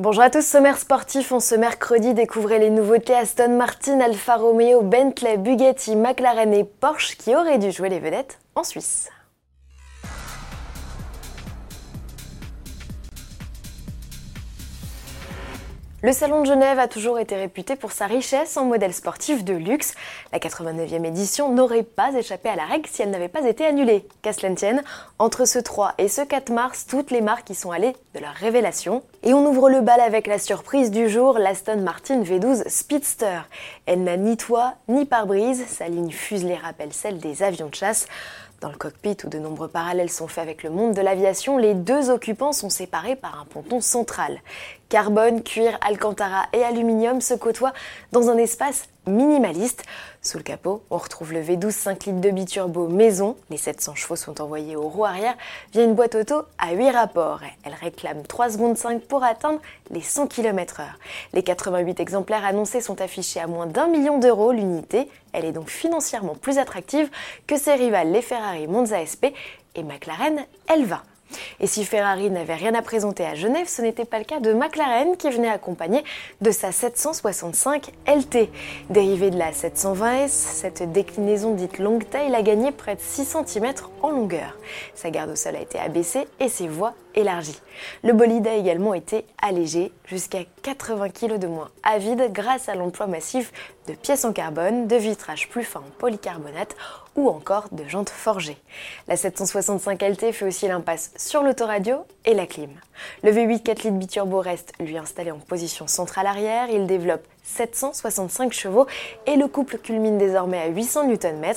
Bonjour à tous, sommaire sportif. En ce mercredi, découvrez les nouveautés Aston Martin, Alfa Romeo, Bentley, Bugatti, McLaren et Porsche qui auraient dû jouer les vedettes en Suisse. Le Salon de Genève a toujours été réputé pour sa richesse en modèles sportifs de luxe. La 89e édition n'aurait pas échappé à la règle si elle n'avait pas été annulée. Qu'à cela tienne, entre ce 3 et ce 4 mars, toutes les marques y sont allées de leur révélation. Et on ouvre le bal avec la surprise du jour, l'Aston Martin V12 Speedster. Elle n'a ni toit ni pare-brise, sa ligne fuselée rappelle celle des avions de chasse. Dans le cockpit où de nombreux parallèles sont faits avec le monde de l'aviation, les deux occupants sont séparés par un ponton central. Carbone, cuir, alcantara et aluminium se côtoient dans un espace minimaliste. Sous le capot, on retrouve le V12 5 litres de biturbo maison. Les 700 chevaux sont envoyés au roue arrière via une boîte auto à 8 rapports. Elle réclame 3 secondes 5 pour atteindre les 100 km/h. Les 88 exemplaires annoncés sont affichés à moins d'un million d'euros l'unité. Elle est donc financièrement plus attractive que ses rivales les Ferrari Monza SP et McLaren Elva. Et si Ferrari n'avait rien à présenter à Genève, ce n'était pas le cas de McLaren qui venait accompagné de sa 765 LT. Dérivée de la 720S, cette déclinaison dite longue taille a gagné près de 6 cm en longueur. Sa garde au sol a été abaissée et ses voies élargies. Le bolide a également été allégé jusqu'à 80 kg de moins à vide grâce à l'emploi massif de pièces en carbone, de vitrages plus fins en polycarbonate ou encore de jantes forgées. La 765 LT fait aussi l'impasse sur l'autoradio et la clim. Le V8 4 litres biturbo reste lui installé en position centrale arrière, il développe 765 chevaux et le couple culmine désormais à 800 Nm.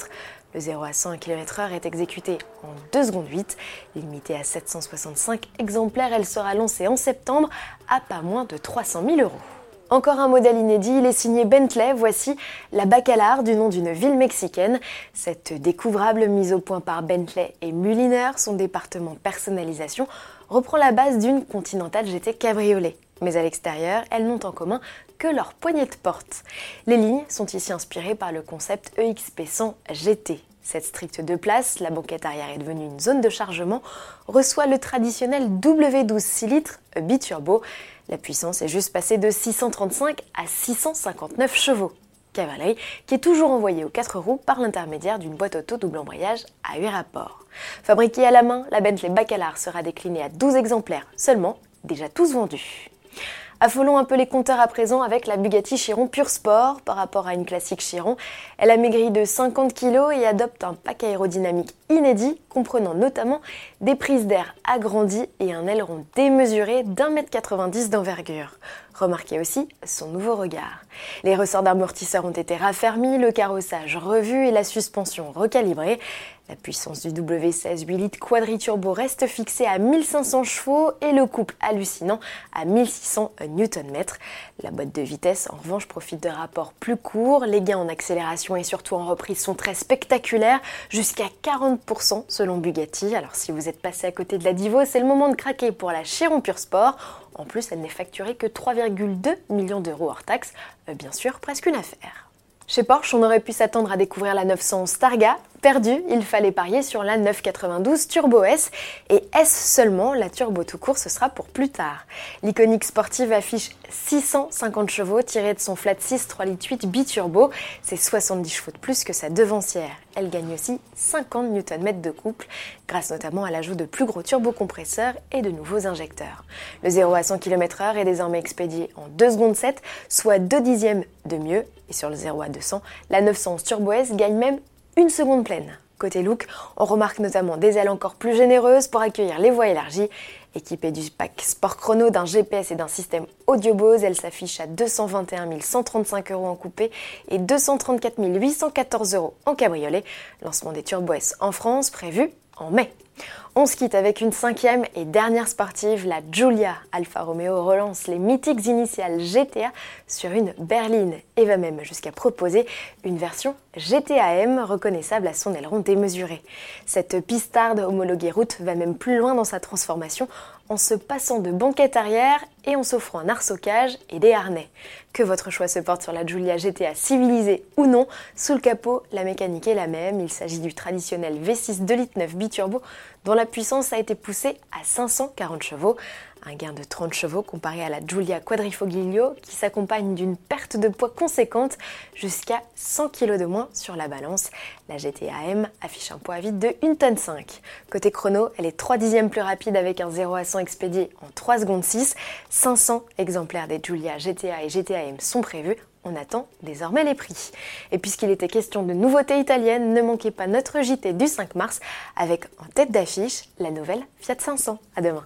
Le 0 à 100 km/h est exécuté en 2 secondes 8. Limitée à 765 exemplaires, elle sera lancée en septembre à pas moins de 300 000 euros. Encore un modèle inédit, il est signé Bentley. Voici la Bacalar du nom d'une ville mexicaine. Cette découvrable mise au point par Bentley et Mulliner, son département personnalisation, reprend la base d'une Continental GT Cabriolet. Mais à l'extérieur, elles n'ont en commun que leur poignée de porte. Les lignes sont ici inspirées par le concept EXP100 GT. Cette stricte de place, la banquette arrière est devenue une zone de chargement, reçoit le traditionnel W12 6 litres biturbo. La puissance est juste passée de 635 à 659 chevaux. Cavalerie qui est toujours envoyée aux 4 roues par l'intermédiaire d'une boîte auto double embrayage à 8 rapports. Fabriquée à la main, la Bentley Bacalar sera déclinée à 12 exemplaires seulement, déjà tous vendus. Affolons un peu les compteurs à présent avec la Bugatti Chiron Pure Sport par rapport à une classique Chiron. Elle a maigri de 50 kg et adopte un pack aérodynamique inédit comprenant notamment des prises d'air agrandies et un aileron démesuré d'un mètre 90 d'envergure. Remarquez aussi son nouveau regard. Les ressorts d'amortisseurs ont été raffermis, le carrossage revu et la suspension recalibrée. La puissance du W16 8 litres quadriturbo reste fixée à 1500 chevaux et le couple hallucinant à 1600 Nm. La boîte de vitesse, en revanche, profite de rapports plus courts. Les gains en accélération et surtout en reprise sont très spectaculaires, jusqu'à 40% selon Bugatti. Alors si vous êtes passé à côté de la Divo, c'est le moment de craquer pour la Chiron Pure Sport. En plus, elle n'est facturée que 3,2 millions d'euros hors taxe. Euh, bien sûr, presque une affaire. Chez Porsche, on aurait pu s'attendre à découvrir la 911 Targa. Perdu, il fallait parier sur la 992 Turbo S. Et S seulement, la turbo tout court, ce sera pour plus tard. L'iconique sportive affiche 650 chevaux tirés de son flat 6 3 litres 8 biturbo. C'est 70 chevaux de plus que sa devancière. Elle gagne aussi 50 Nm de couple, grâce notamment à l'ajout de plus gros turbocompresseurs et de nouveaux injecteurs. Le 0 à 100 km/h est désormais expédié en 2 secondes 7, soit 2 dixièmes de mieux. Et sur le 0 à 200, la 911 Turbo S gagne même une seconde pleine. Côté look, on remarque notamment des ailes encore plus généreuses pour accueillir les voies élargies. Équipée du pack Sport Chrono, d'un GPS et d'un système audio Bose, elle s'affiche à 221 135 euros en coupé et 234 814 euros en cabriolet. Lancement des Turbo S en France prévu en mai. On se quitte avec une cinquième et dernière sportive, la Giulia. Alfa Romeo relance les mythiques initiales GTA sur une berline et va même jusqu'à proposer une version GTAM reconnaissable à son aileron démesuré. Cette pistarde homologuée route va même plus loin dans sa transformation en se passant de banquette arrière et en s'offrant un arceau-cage et des harnais. Que votre choix se porte sur la Giulia GTA civilisée ou non, sous le capot, la mécanique est la même. Il s'agit du traditionnel V6 2 litres 9 biturbo dont la puissance a été poussée à 540 chevaux. Un gain de 30 chevaux comparé à la Giulia Quadrifoglio qui s'accompagne d'une perte de poids conséquente jusqu'à 100 kg de moins sur la balance. La GTAM affiche un poids vide de 1 tonne 5. Côté chrono, elle est 3 dixièmes plus rapide avec un 0 à 100 expédié en 3 secondes 6. 500 exemplaires des Giulia GTA et GTAM sont prévus on attend désormais les prix. Et puisqu'il était question de nouveautés italiennes, ne manquez pas notre JT du 5 mars avec en tête d'affiche la nouvelle Fiat 500. À demain.